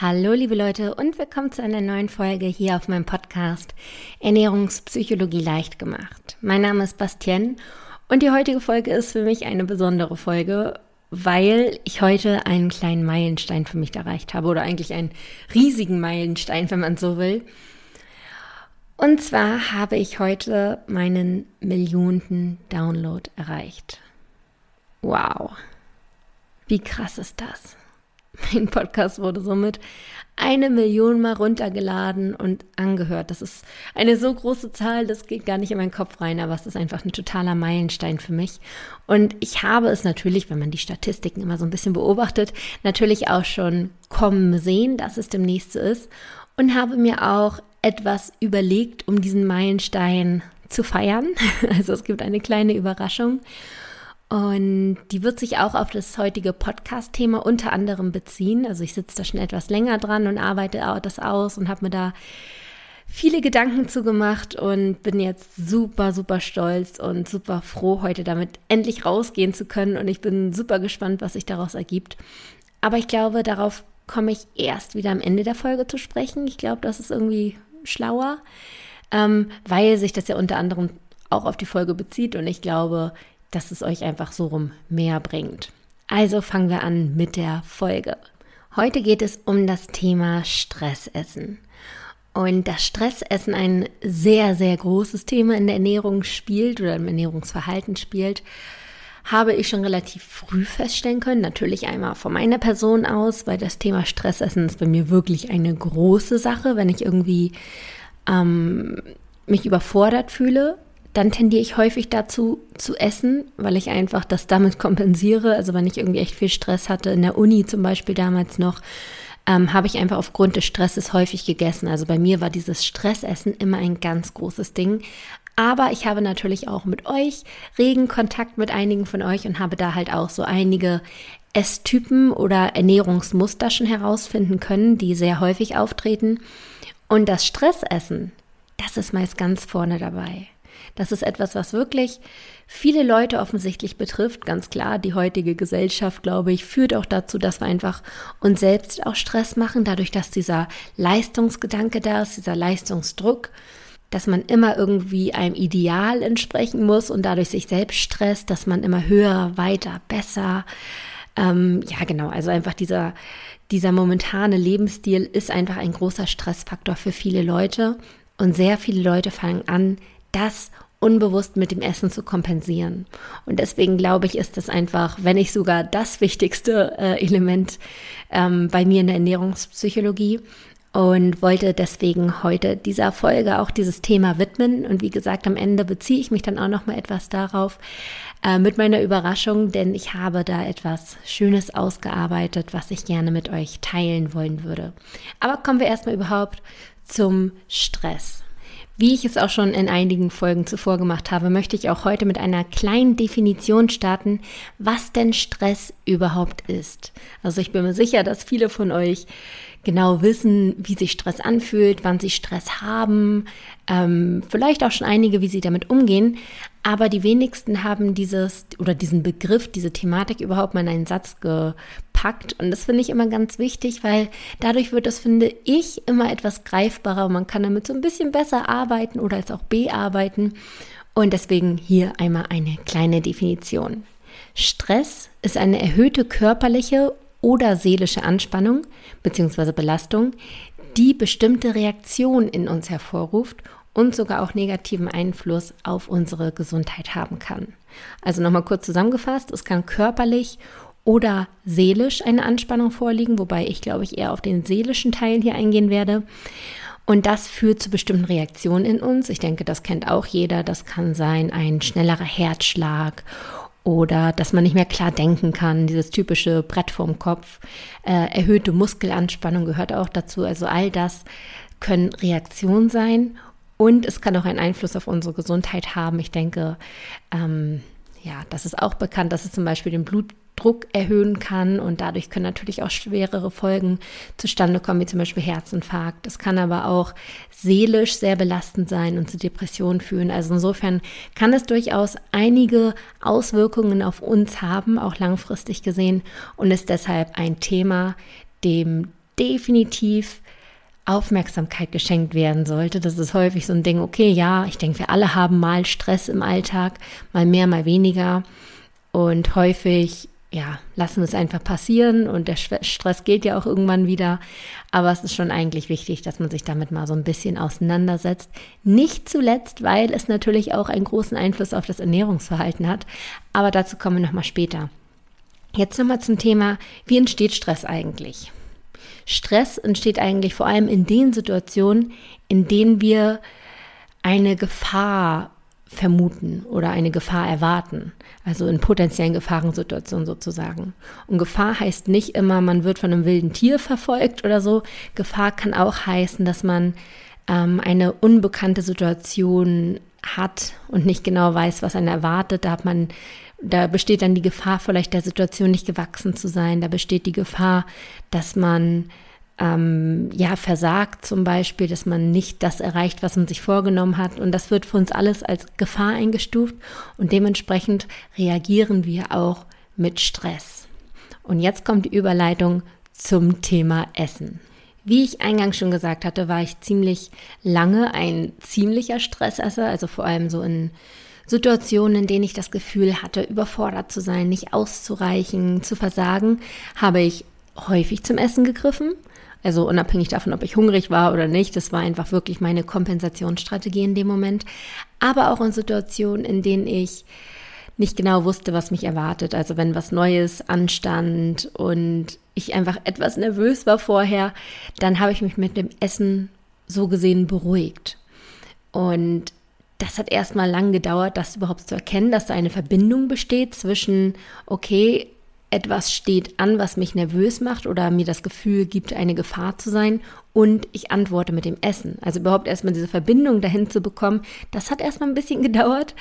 Hallo liebe Leute und willkommen zu einer neuen Folge hier auf meinem Podcast Ernährungspsychologie leicht gemacht. Mein Name ist Bastien und die heutige Folge ist für mich eine besondere Folge, weil ich heute einen kleinen Meilenstein für mich erreicht habe oder eigentlich einen riesigen Meilenstein, wenn man so will. Und zwar habe ich heute meinen Millionten Download erreicht. Wow. Wie krass ist das? Mein Podcast wurde somit eine Million Mal runtergeladen und angehört. Das ist eine so große Zahl, das geht gar nicht in meinen Kopf rein, aber es ist einfach ein totaler Meilenstein für mich. Und ich habe es natürlich, wenn man die Statistiken immer so ein bisschen beobachtet, natürlich auch schon kommen sehen, dass es demnächst so ist und habe mir auch etwas überlegt, um diesen Meilenstein zu feiern. Also es gibt eine kleine Überraschung. Und die wird sich auch auf das heutige Podcast-Thema unter anderem beziehen. Also ich sitze da schon etwas länger dran und arbeite das aus und habe mir da viele Gedanken zugemacht und bin jetzt super, super stolz und super froh, heute damit endlich rausgehen zu können. Und ich bin super gespannt, was sich daraus ergibt. Aber ich glaube, darauf komme ich erst wieder am Ende der Folge zu sprechen. Ich glaube, das ist irgendwie schlauer, ähm, weil sich das ja unter anderem auch auf die Folge bezieht. Und ich glaube, dass es euch einfach so rum mehr bringt. Also fangen wir an mit der Folge. Heute geht es um das Thema Stressessen. Und das Stressessen ein sehr, sehr großes Thema in der Ernährung spielt oder im Ernährungsverhalten spielt, habe ich schon relativ früh feststellen können. Natürlich einmal von meiner Person aus, weil das Thema Stressessen ist bei mir wirklich eine große Sache. Wenn ich irgendwie ähm, mich überfordert fühle, dann tendiere ich häufig dazu zu essen, weil ich einfach das damit kompensiere. Also wenn ich irgendwie echt viel Stress hatte, in der Uni zum Beispiel damals noch, ähm, habe ich einfach aufgrund des Stresses häufig gegessen. Also bei mir war dieses Stressessen immer ein ganz großes Ding. Aber ich habe natürlich auch mit euch regen Kontakt mit einigen von euch und habe da halt auch so einige Esstypen oder Ernährungsmuster schon herausfinden können, die sehr häufig auftreten. Und das Stressessen, das ist meist ganz vorne dabei. Das ist etwas, was wirklich viele Leute offensichtlich betrifft. Ganz klar, die heutige Gesellschaft, glaube ich, führt auch dazu, dass wir einfach uns selbst auch Stress machen, dadurch, dass dieser Leistungsgedanke da ist, dieser Leistungsdruck, dass man immer irgendwie einem Ideal entsprechen muss und dadurch sich selbst stresst, dass man immer höher, weiter, besser. Ähm, ja, genau, also einfach dieser, dieser momentane Lebensstil ist einfach ein großer Stressfaktor für viele Leute. Und sehr viele Leute fangen an, das unbewusst mit dem Essen zu kompensieren. Und deswegen glaube ich, ist das einfach, wenn nicht sogar das wichtigste äh, Element ähm, bei mir in der Ernährungspsychologie und wollte deswegen heute dieser Folge auch dieses Thema widmen. Und wie gesagt, am Ende beziehe ich mich dann auch noch mal etwas darauf äh, mit meiner Überraschung, denn ich habe da etwas Schönes ausgearbeitet, was ich gerne mit euch teilen wollen würde. Aber kommen wir erstmal überhaupt zum Stress. Wie ich es auch schon in einigen Folgen zuvor gemacht habe, möchte ich auch heute mit einer kleinen Definition starten, was denn Stress überhaupt ist. Also ich bin mir sicher, dass viele von euch genau wissen, wie sich Stress anfühlt, wann sie Stress haben, ähm, vielleicht auch schon einige, wie sie damit umgehen. Aber die wenigsten haben dieses oder diesen Begriff, diese Thematik überhaupt mal in einen Satz gepackt. Und das finde ich immer ganz wichtig, weil dadurch wird das, finde ich, immer etwas greifbarer. Man kann damit so ein bisschen besser arbeiten oder als auch bearbeiten. Und deswegen hier einmal eine kleine Definition. Stress ist eine erhöhte körperliche oder seelische Anspannung bzw. Belastung, die bestimmte Reaktionen in uns hervorruft und sogar auch negativen Einfluss auf unsere Gesundheit haben kann. Also nochmal kurz zusammengefasst, es kann körperlich oder seelisch eine Anspannung vorliegen, wobei ich glaube ich eher auf den seelischen Teil hier eingehen werde. Und das führt zu bestimmten Reaktionen in uns. Ich denke, das kennt auch jeder. Das kann sein ein schnellerer Herzschlag oder dass man nicht mehr klar denken kann, dieses typische Brett vorm Kopf, äh, erhöhte Muskelanspannung gehört auch dazu. Also all das können Reaktionen sein und es kann auch einen Einfluss auf unsere Gesundheit haben. Ich denke, ähm, ja, das ist auch bekannt, dass es zum Beispiel den Blut Druck erhöhen kann und dadurch können natürlich auch schwerere Folgen zustande kommen, wie zum Beispiel Herzinfarkt. Das kann aber auch seelisch sehr belastend sein und zu Depressionen führen. Also insofern kann es durchaus einige Auswirkungen auf uns haben, auch langfristig gesehen und ist deshalb ein Thema, dem definitiv Aufmerksamkeit geschenkt werden sollte. Das ist häufig so ein Ding, okay, ja, ich denke, wir alle haben mal Stress im Alltag, mal mehr, mal weniger. Und häufig, ja, lassen es einfach passieren und der Stress geht ja auch irgendwann wieder. Aber es ist schon eigentlich wichtig, dass man sich damit mal so ein bisschen auseinandersetzt. Nicht zuletzt, weil es natürlich auch einen großen Einfluss auf das Ernährungsverhalten hat. Aber dazu kommen wir nochmal später. Jetzt nochmal zum Thema, wie entsteht Stress eigentlich? Stress entsteht eigentlich vor allem in den Situationen, in denen wir eine Gefahr vermuten oder eine Gefahr erwarten. Also in potenziellen Gefahrensituationen sozusagen. Und Gefahr heißt nicht immer, man wird von einem wilden Tier verfolgt oder so. Gefahr kann auch heißen, dass man ähm, eine unbekannte Situation hat und nicht genau weiß, was einen erwartet. Da hat man da besteht dann die Gefahr, vielleicht der Situation nicht gewachsen zu sein. Da besteht die Gefahr, dass man ähm, ja versagt zum Beispiel, dass man nicht das erreicht, was man sich vorgenommen hat. Und das wird für uns alles als Gefahr eingestuft und dementsprechend reagieren wir auch mit Stress. Und jetzt kommt die Überleitung zum Thema Essen. Wie ich eingangs schon gesagt hatte, war ich ziemlich lange ein ziemlicher Stressesser, also vor allem so in Situationen, in denen ich das Gefühl hatte, überfordert zu sein, nicht auszureichen, zu versagen, habe ich häufig zum Essen gegriffen. Also unabhängig davon, ob ich hungrig war oder nicht, das war einfach wirklich meine Kompensationsstrategie in dem Moment. Aber auch in Situationen, in denen ich nicht genau wusste, was mich erwartet. Also wenn was Neues anstand und ich einfach etwas nervös war vorher, dann habe ich mich mit dem Essen so gesehen beruhigt. Und das hat erstmal lang gedauert, das überhaupt zu erkennen, dass da eine Verbindung besteht zwischen, okay, etwas steht an, was mich nervös macht oder mir das Gefühl gibt, eine Gefahr zu sein und ich antworte mit dem Essen. Also überhaupt erstmal diese Verbindung dahin zu bekommen, das hat erstmal ein bisschen gedauert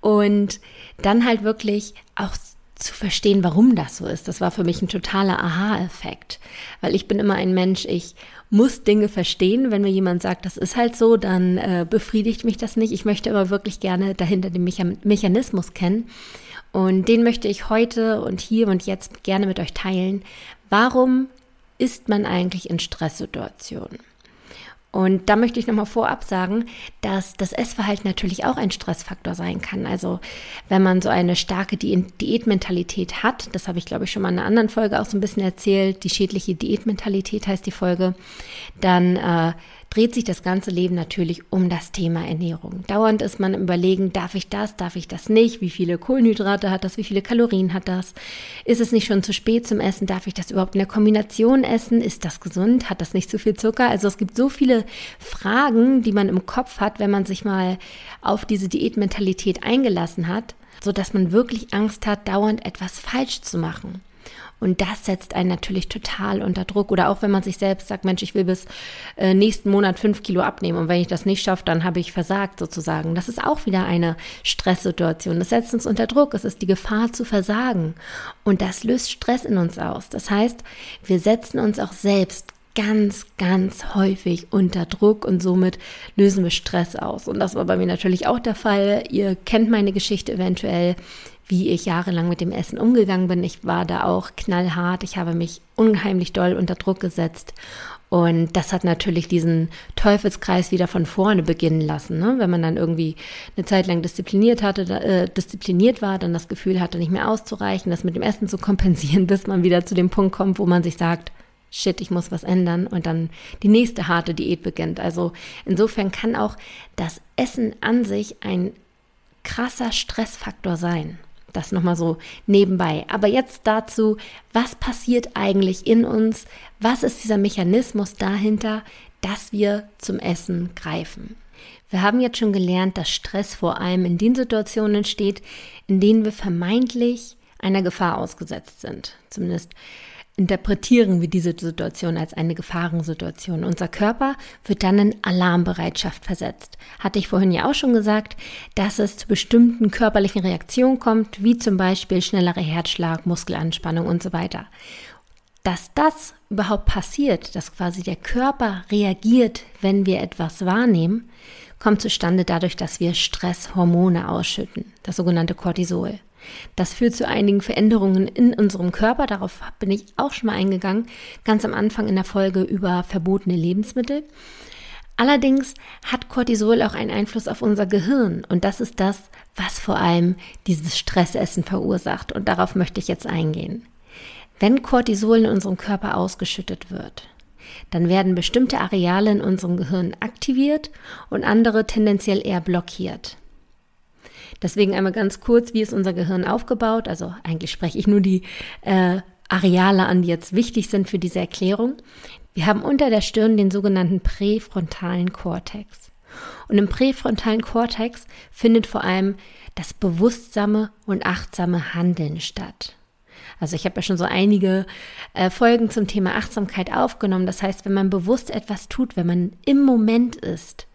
und dann halt wirklich auch zu verstehen, warum das so ist. Das war für mich ein totaler Aha-Effekt, weil ich bin immer ein Mensch, ich muss Dinge verstehen. Wenn mir jemand sagt, das ist halt so, dann äh, befriedigt mich das nicht. Ich möchte aber wirklich gerne dahinter den Mechanismus kennen. Und den möchte ich heute und hier und jetzt gerne mit euch teilen. Warum ist man eigentlich in Stresssituationen? Und da möchte ich nochmal vorab sagen, dass das Essverhalten natürlich auch ein Stressfaktor sein kann. Also wenn man so eine starke Diätmentalität hat, das habe ich glaube ich schon mal in einer anderen Folge auch so ein bisschen erzählt, die schädliche Diätmentalität heißt die Folge, dann äh, dreht sich das ganze Leben natürlich um das Thema Ernährung. Dauernd ist man im Überlegen, darf ich das, darf ich das nicht, wie viele Kohlenhydrate hat das, wie viele Kalorien hat das, ist es nicht schon zu spät zum Essen, darf ich das überhaupt in der Kombination essen, ist das gesund, hat das nicht zu viel Zucker? Also es gibt so viele Fragen, die man im Kopf hat, wenn man sich mal auf diese Diätmentalität eingelassen hat, so dass man wirklich Angst hat, dauernd etwas falsch zu machen. Und das setzt einen natürlich total unter Druck. Oder auch wenn man sich selbst sagt, Mensch, ich will bis äh, nächsten Monat fünf Kilo abnehmen. Und wenn ich das nicht schaffe, dann habe ich versagt sozusagen. Das ist auch wieder eine Stresssituation. Das setzt uns unter Druck. Es ist die Gefahr zu versagen. Und das löst Stress in uns aus. Das heißt, wir setzen uns auch selbst ganz, ganz häufig unter Druck und somit lösen wir Stress aus. Und das war bei mir natürlich auch der Fall. Ihr kennt meine Geschichte eventuell wie ich jahrelang mit dem Essen umgegangen bin. Ich war da auch knallhart. Ich habe mich unheimlich doll unter Druck gesetzt. Und das hat natürlich diesen Teufelskreis wieder von vorne beginnen lassen. Ne? Wenn man dann irgendwie eine Zeit lang diszipliniert hatte, äh, diszipliniert war, dann das Gefühl hatte, nicht mehr auszureichen, das mit dem Essen zu kompensieren, bis man wieder zu dem Punkt kommt, wo man sich sagt, shit, ich muss was ändern und dann die nächste harte Diät beginnt. Also insofern kann auch das Essen an sich ein krasser Stressfaktor sein. Das nochmal so nebenbei. Aber jetzt dazu, was passiert eigentlich in uns? Was ist dieser Mechanismus dahinter, dass wir zum Essen greifen? Wir haben jetzt schon gelernt, dass Stress vor allem in den Situationen entsteht, in denen wir vermeintlich einer Gefahr ausgesetzt sind. Zumindest interpretieren wir diese Situation als eine Gefahrensituation. Unser Körper wird dann in Alarmbereitschaft versetzt. Hatte ich vorhin ja auch schon gesagt, dass es zu bestimmten körperlichen Reaktionen kommt, wie zum Beispiel schnellerer Herzschlag, Muskelanspannung und so weiter. Dass das überhaupt passiert, dass quasi der Körper reagiert, wenn wir etwas wahrnehmen, kommt zustande dadurch, dass wir Stresshormone ausschütten, das sogenannte Cortisol. Das führt zu einigen Veränderungen in unserem Körper. Darauf bin ich auch schon mal eingegangen, ganz am Anfang in der Folge über verbotene Lebensmittel. Allerdings hat Cortisol auch einen Einfluss auf unser Gehirn und das ist das, was vor allem dieses Stressessen verursacht und darauf möchte ich jetzt eingehen. Wenn Cortisol in unserem Körper ausgeschüttet wird, dann werden bestimmte Areale in unserem Gehirn aktiviert und andere tendenziell eher blockiert. Deswegen einmal ganz kurz, wie ist unser Gehirn aufgebaut? Also eigentlich spreche ich nur die äh, Areale an, die jetzt wichtig sind für diese Erklärung. Wir haben unter der Stirn den sogenannten präfrontalen Kortex. Und im präfrontalen Kortex findet vor allem das bewusstsame und achtsame Handeln statt. Also ich habe ja schon so einige äh, Folgen zum Thema Achtsamkeit aufgenommen. Das heißt, wenn man bewusst etwas tut, wenn man im Moment ist,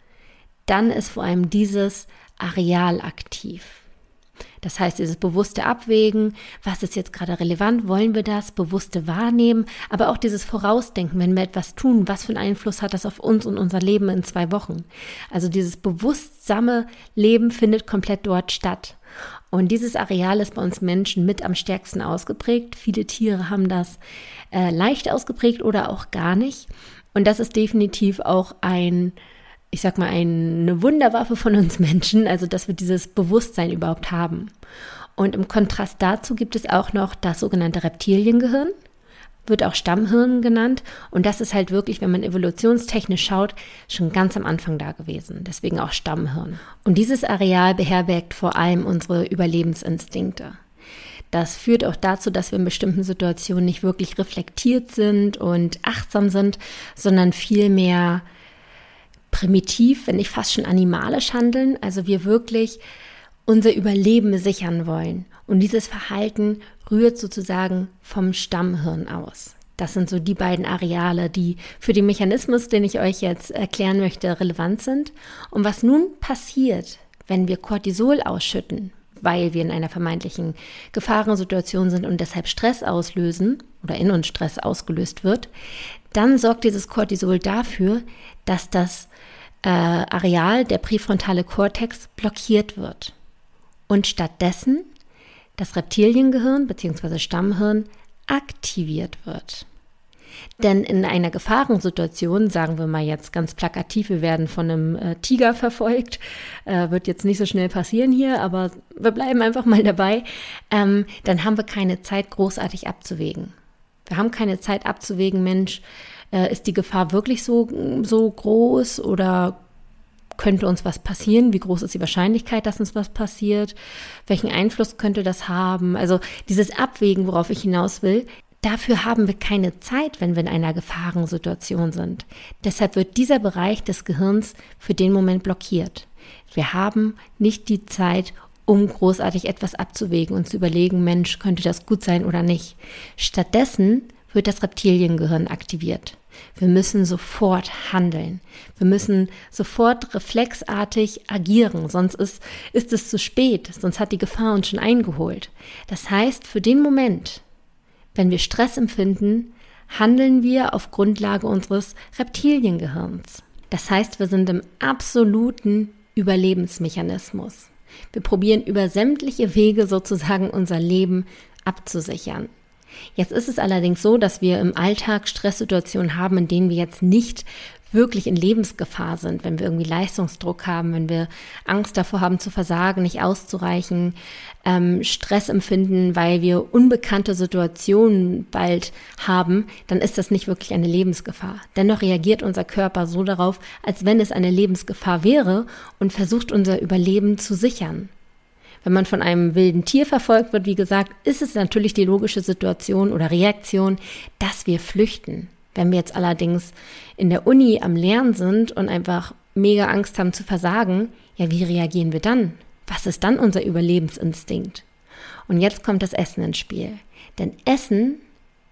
dann ist vor allem dieses Areal aktiv. Das heißt, dieses bewusste Abwägen, was ist jetzt gerade relevant, wollen wir das, bewusste Wahrnehmen, aber auch dieses Vorausdenken, wenn wir etwas tun, was für einen Einfluss hat das auf uns und unser Leben in zwei Wochen. Also dieses bewusstsame Leben findet komplett dort statt. Und dieses Areal ist bei uns Menschen mit am stärksten ausgeprägt. Viele Tiere haben das äh, leicht ausgeprägt oder auch gar nicht. Und das ist definitiv auch ein ich sag mal, eine Wunderwaffe von uns Menschen, also dass wir dieses Bewusstsein überhaupt haben. Und im Kontrast dazu gibt es auch noch das sogenannte Reptiliengehirn, wird auch Stammhirn genannt. Und das ist halt wirklich, wenn man evolutionstechnisch schaut, schon ganz am Anfang da gewesen. Deswegen auch Stammhirn. Und dieses Areal beherbergt vor allem unsere Überlebensinstinkte. Das führt auch dazu, dass wir in bestimmten Situationen nicht wirklich reflektiert sind und achtsam sind, sondern vielmehr primitiv, wenn nicht fast schon animalisch handeln, also wir wirklich unser Überleben sichern wollen. Und dieses Verhalten rührt sozusagen vom Stammhirn aus. Das sind so die beiden Areale, die für den Mechanismus, den ich euch jetzt erklären möchte, relevant sind. Und was nun passiert, wenn wir Cortisol ausschütten, weil wir in einer vermeintlichen Gefahrensituation sind und deshalb Stress auslösen oder in uns Stress ausgelöst wird, dann sorgt dieses Cortisol dafür, dass das äh, Areal, der präfrontale Kortex, blockiert wird und stattdessen das Reptiliengehirn bzw. Stammhirn aktiviert wird. Denn in einer Gefahrensituation, sagen wir mal jetzt ganz plakativ, wir werden von einem äh, Tiger verfolgt, äh, wird jetzt nicht so schnell passieren hier, aber wir bleiben einfach mal dabei, ähm, dann haben wir keine Zeit großartig abzuwägen. Wir haben keine Zeit abzuwägen, Mensch, äh, ist die Gefahr wirklich so, so groß oder könnte uns was passieren? Wie groß ist die Wahrscheinlichkeit, dass uns was passiert? Welchen Einfluss könnte das haben? Also dieses Abwägen, worauf ich hinaus will, dafür haben wir keine Zeit, wenn wir in einer Gefahrensituation sind. Deshalb wird dieser Bereich des Gehirns für den Moment blockiert. Wir haben nicht die Zeit, um großartig etwas abzuwägen und zu überlegen, Mensch, könnte das gut sein oder nicht. Stattdessen wird das Reptiliengehirn aktiviert. Wir müssen sofort handeln. Wir müssen sofort reflexartig agieren, sonst ist, ist es zu spät, sonst hat die Gefahr uns schon eingeholt. Das heißt, für den Moment, wenn wir Stress empfinden, handeln wir auf Grundlage unseres Reptiliengehirns. Das heißt, wir sind im absoluten Überlebensmechanismus. Wir probieren über sämtliche Wege sozusagen unser Leben abzusichern. Jetzt ist es allerdings so, dass wir im Alltag Stresssituationen haben, in denen wir jetzt nicht wirklich in Lebensgefahr sind, wenn wir irgendwie Leistungsdruck haben, wenn wir Angst davor haben zu versagen, nicht auszureichen, ähm, Stress empfinden, weil wir unbekannte Situationen bald haben, dann ist das nicht wirklich eine Lebensgefahr. Dennoch reagiert unser Körper so darauf, als wenn es eine Lebensgefahr wäre und versucht unser Überleben zu sichern. Wenn man von einem wilden Tier verfolgt wird, wie gesagt, ist es natürlich die logische Situation oder Reaktion, dass wir flüchten. Wenn wir jetzt allerdings in der Uni am Lernen sind und einfach mega Angst haben zu versagen, ja, wie reagieren wir dann? Was ist dann unser Überlebensinstinkt? Und jetzt kommt das Essen ins Spiel. Denn Essen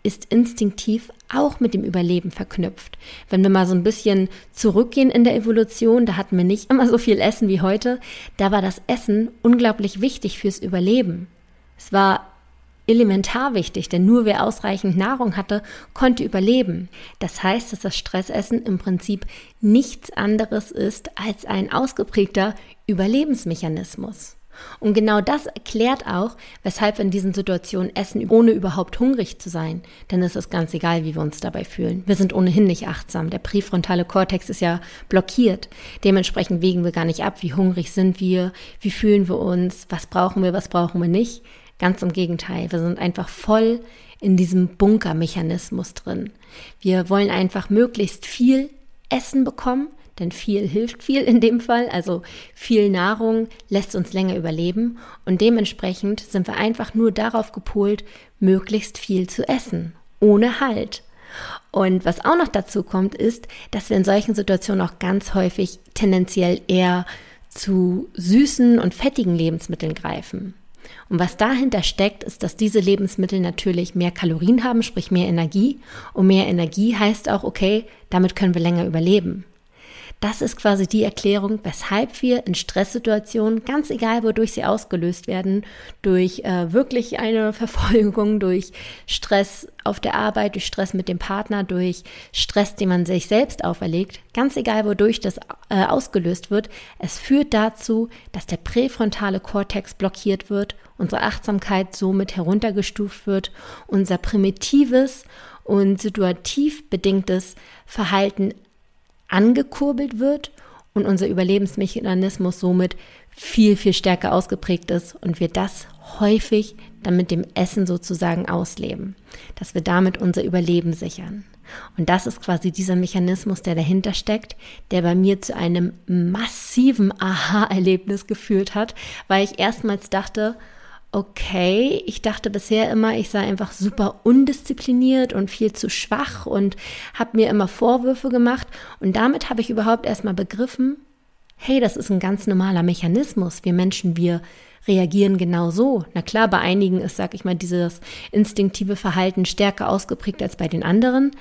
ist instinktiv auch mit dem Überleben verknüpft. Wenn wir mal so ein bisschen zurückgehen in der Evolution, da hatten wir nicht immer so viel Essen wie heute, da war das Essen unglaublich wichtig fürs Überleben. Es war elementar wichtig, denn nur wer ausreichend Nahrung hatte, konnte überleben. Das heißt, dass das Stressessen im Prinzip nichts anderes ist als ein ausgeprägter Überlebensmechanismus. Und genau das erklärt auch, weshalb wir in diesen Situationen essen, ohne überhaupt hungrig zu sein. Denn es ist ganz egal, wie wir uns dabei fühlen. Wir sind ohnehin nicht achtsam. Der präfrontale Kortex ist ja blockiert. Dementsprechend wägen wir gar nicht ab, wie hungrig sind wir, wie fühlen wir uns, was brauchen wir, was brauchen wir nicht. Ganz im Gegenteil. Wir sind einfach voll in diesem Bunkermechanismus drin. Wir wollen einfach möglichst viel Essen bekommen, denn viel hilft viel in dem Fall. Also viel Nahrung lässt uns länger überleben und dementsprechend sind wir einfach nur darauf gepolt, möglichst viel zu essen, ohne Halt. Und was auch noch dazu kommt, ist, dass wir in solchen Situationen auch ganz häufig tendenziell eher zu süßen und fettigen Lebensmitteln greifen. Und was dahinter steckt, ist, dass diese Lebensmittel natürlich mehr Kalorien haben, sprich mehr Energie. Und mehr Energie heißt auch, okay, damit können wir länger überleben. Das ist quasi die Erklärung, weshalb wir in Stresssituationen, ganz egal wodurch sie ausgelöst werden, durch äh, wirklich eine Verfolgung, durch Stress auf der Arbeit, durch Stress mit dem Partner, durch Stress, den man sich selbst auferlegt, ganz egal wodurch das äh, ausgelöst wird, es führt dazu, dass der präfrontale Kortex blockiert wird, unsere Achtsamkeit somit heruntergestuft wird, unser primitives und situativ bedingtes Verhalten angekurbelt wird und unser Überlebensmechanismus somit viel, viel stärker ausgeprägt ist und wir das häufig dann mit dem Essen sozusagen ausleben, dass wir damit unser Überleben sichern. Und das ist quasi dieser Mechanismus, der dahinter steckt, der bei mir zu einem massiven Aha-Erlebnis geführt hat, weil ich erstmals dachte, okay. Ich dachte bisher immer, ich sei einfach super undiszipliniert und viel zu schwach und habe mir immer Vorwürfe gemacht. Und damit habe ich überhaupt erstmal begriffen, hey, das ist ein ganz normaler Mechanismus. Wir Menschen, wir reagieren genau so. Na klar, bei einigen ist, sag ich mal, dieses instinktive Verhalten stärker ausgeprägt als bei den anderen.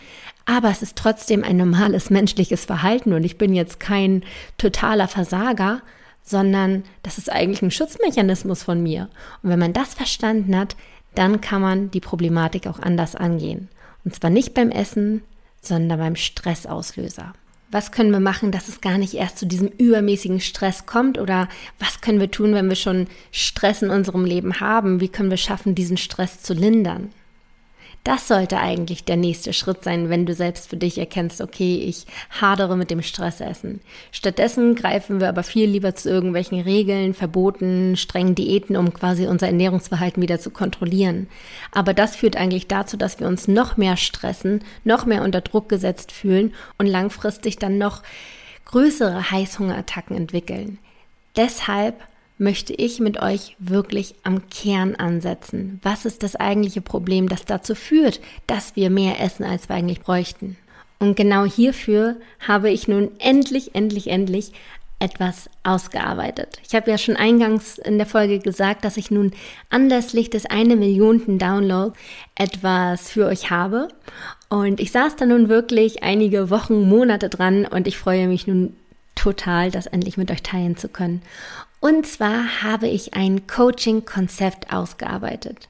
Aber es ist trotzdem ein normales menschliches Verhalten und ich bin jetzt kein totaler Versager, sondern das ist eigentlich ein Schutzmechanismus von mir. Und wenn man das verstanden hat, dann kann man die Problematik auch anders angehen. Und zwar nicht beim Essen, sondern beim Stressauslöser. Was können wir machen, dass es gar nicht erst zu diesem übermäßigen Stress kommt? Oder was können wir tun, wenn wir schon Stress in unserem Leben haben? Wie können wir schaffen, diesen Stress zu lindern? Das sollte eigentlich der nächste Schritt sein, wenn du selbst für dich erkennst, okay, ich hadere mit dem Stressessen. Stattdessen greifen wir aber viel lieber zu irgendwelchen Regeln, Verboten, strengen Diäten, um quasi unser Ernährungsverhalten wieder zu kontrollieren. Aber das führt eigentlich dazu, dass wir uns noch mehr stressen, noch mehr unter Druck gesetzt fühlen und langfristig dann noch größere Heißhungerattacken entwickeln. Deshalb möchte ich mit euch wirklich am Kern ansetzen. Was ist das eigentliche Problem, das dazu führt, dass wir mehr essen, als wir eigentlich bräuchten? Und genau hierfür habe ich nun endlich, endlich, endlich etwas ausgearbeitet. Ich habe ja schon eingangs in der Folge gesagt, dass ich nun anlässlich des eine Millionten Downloads etwas für euch habe. Und ich saß da nun wirklich einige Wochen, Monate dran und ich freue mich nun total, das endlich mit euch teilen zu können. Und zwar habe ich ein Coaching-Konzept ausgearbeitet.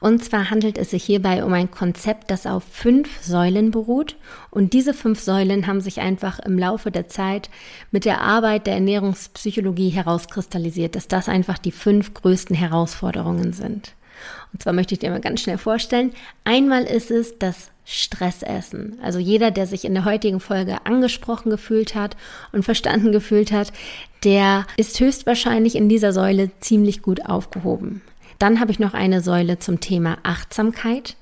Und zwar handelt es sich hierbei um ein Konzept, das auf fünf Säulen beruht. Und diese fünf Säulen haben sich einfach im Laufe der Zeit mit der Arbeit der Ernährungspsychologie herauskristallisiert, dass das einfach die fünf größten Herausforderungen sind. Und zwar möchte ich dir mal ganz schnell vorstellen. Einmal ist es das Stressessen. Also jeder, der sich in der heutigen Folge angesprochen gefühlt hat und verstanden gefühlt hat, der ist höchstwahrscheinlich in dieser Säule ziemlich gut aufgehoben. Dann habe ich noch eine Säule zum Thema Achtsamkeit,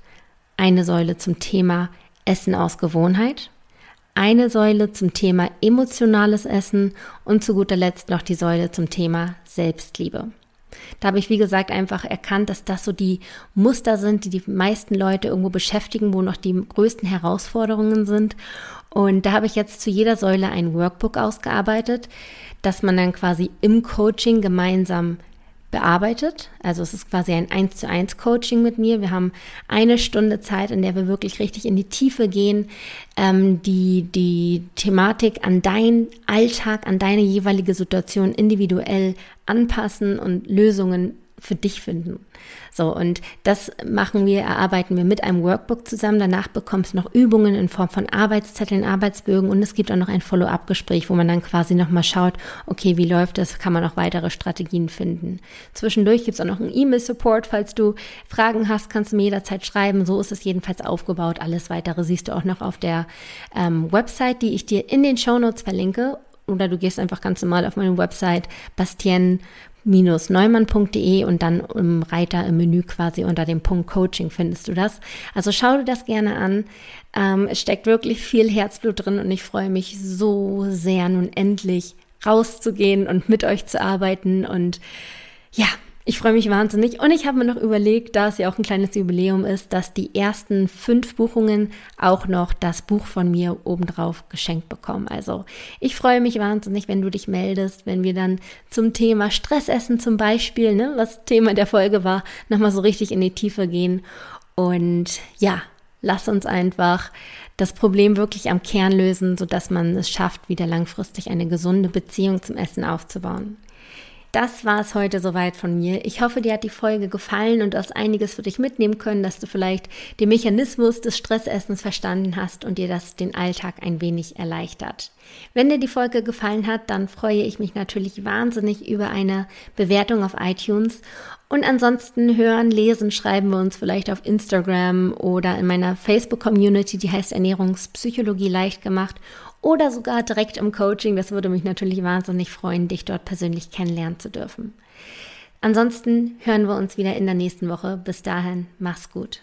eine Säule zum Thema Essen aus Gewohnheit, eine Säule zum Thema emotionales Essen und zu guter Letzt noch die Säule zum Thema Selbstliebe. Da habe ich, wie gesagt, einfach erkannt, dass das so die Muster sind, die die meisten Leute irgendwo beschäftigen, wo noch die größten Herausforderungen sind. Und da habe ich jetzt zu jeder Säule ein Workbook ausgearbeitet, das man dann quasi im Coaching gemeinsam bearbeitet. Also es ist quasi ein 1 zu 1 Coaching mit mir. Wir haben eine Stunde Zeit, in der wir wirklich richtig in die Tiefe gehen, ähm, die, die Thematik an deinen Alltag, an deine jeweilige Situation individuell anpassen und Lösungen für dich finden. So, und das machen wir, erarbeiten wir mit einem Workbook zusammen. Danach bekommst du noch Übungen in Form von Arbeitszetteln, Arbeitsbögen und es gibt auch noch ein Follow-up-Gespräch, wo man dann quasi nochmal schaut, okay, wie läuft das, kann man auch weitere Strategien finden. Zwischendurch gibt es auch noch einen E-Mail-Support, falls du Fragen hast, kannst du mir jederzeit schreiben. So ist es jedenfalls aufgebaut. Alles weitere siehst du auch noch auf der ähm, Website, die ich dir in den Show Notes verlinke oder du gehst einfach ganz normal auf meine Website bastien-neumann.de und dann im Reiter im Menü quasi unter dem Punkt Coaching findest du das. Also schau dir das gerne an. Ähm, es steckt wirklich viel Herzblut drin und ich freue mich so sehr nun endlich rauszugehen und mit euch zu arbeiten und ja, ich freue mich wahnsinnig und ich habe mir noch überlegt, da es ja auch ein kleines Jubiläum ist, dass die ersten fünf Buchungen auch noch das Buch von mir obendrauf geschenkt bekommen. Also ich freue mich wahnsinnig, wenn du dich meldest, wenn wir dann zum Thema Stressessen zum Beispiel, ne, was Thema der Folge war, nochmal so richtig in die Tiefe gehen. Und ja, lass uns einfach das Problem wirklich am Kern lösen, sodass man es schafft, wieder langfristig eine gesunde Beziehung zum Essen aufzubauen. Das war es heute soweit von mir. Ich hoffe, dir hat die Folge gefallen und hast einiges für dich mitnehmen können, dass du vielleicht den Mechanismus des Stressessens verstanden hast und dir das den Alltag ein wenig erleichtert. Wenn dir die Folge gefallen hat, dann freue ich mich natürlich wahnsinnig über eine Bewertung auf iTunes. Und ansonsten hören, lesen, schreiben wir uns vielleicht auf Instagram oder in meiner Facebook-Community, die heißt Ernährungspsychologie leicht gemacht oder sogar direkt im Coaching. Das würde mich natürlich wahnsinnig freuen, dich dort persönlich kennenlernen zu dürfen. Ansonsten hören wir uns wieder in der nächsten Woche. Bis dahin, mach's gut.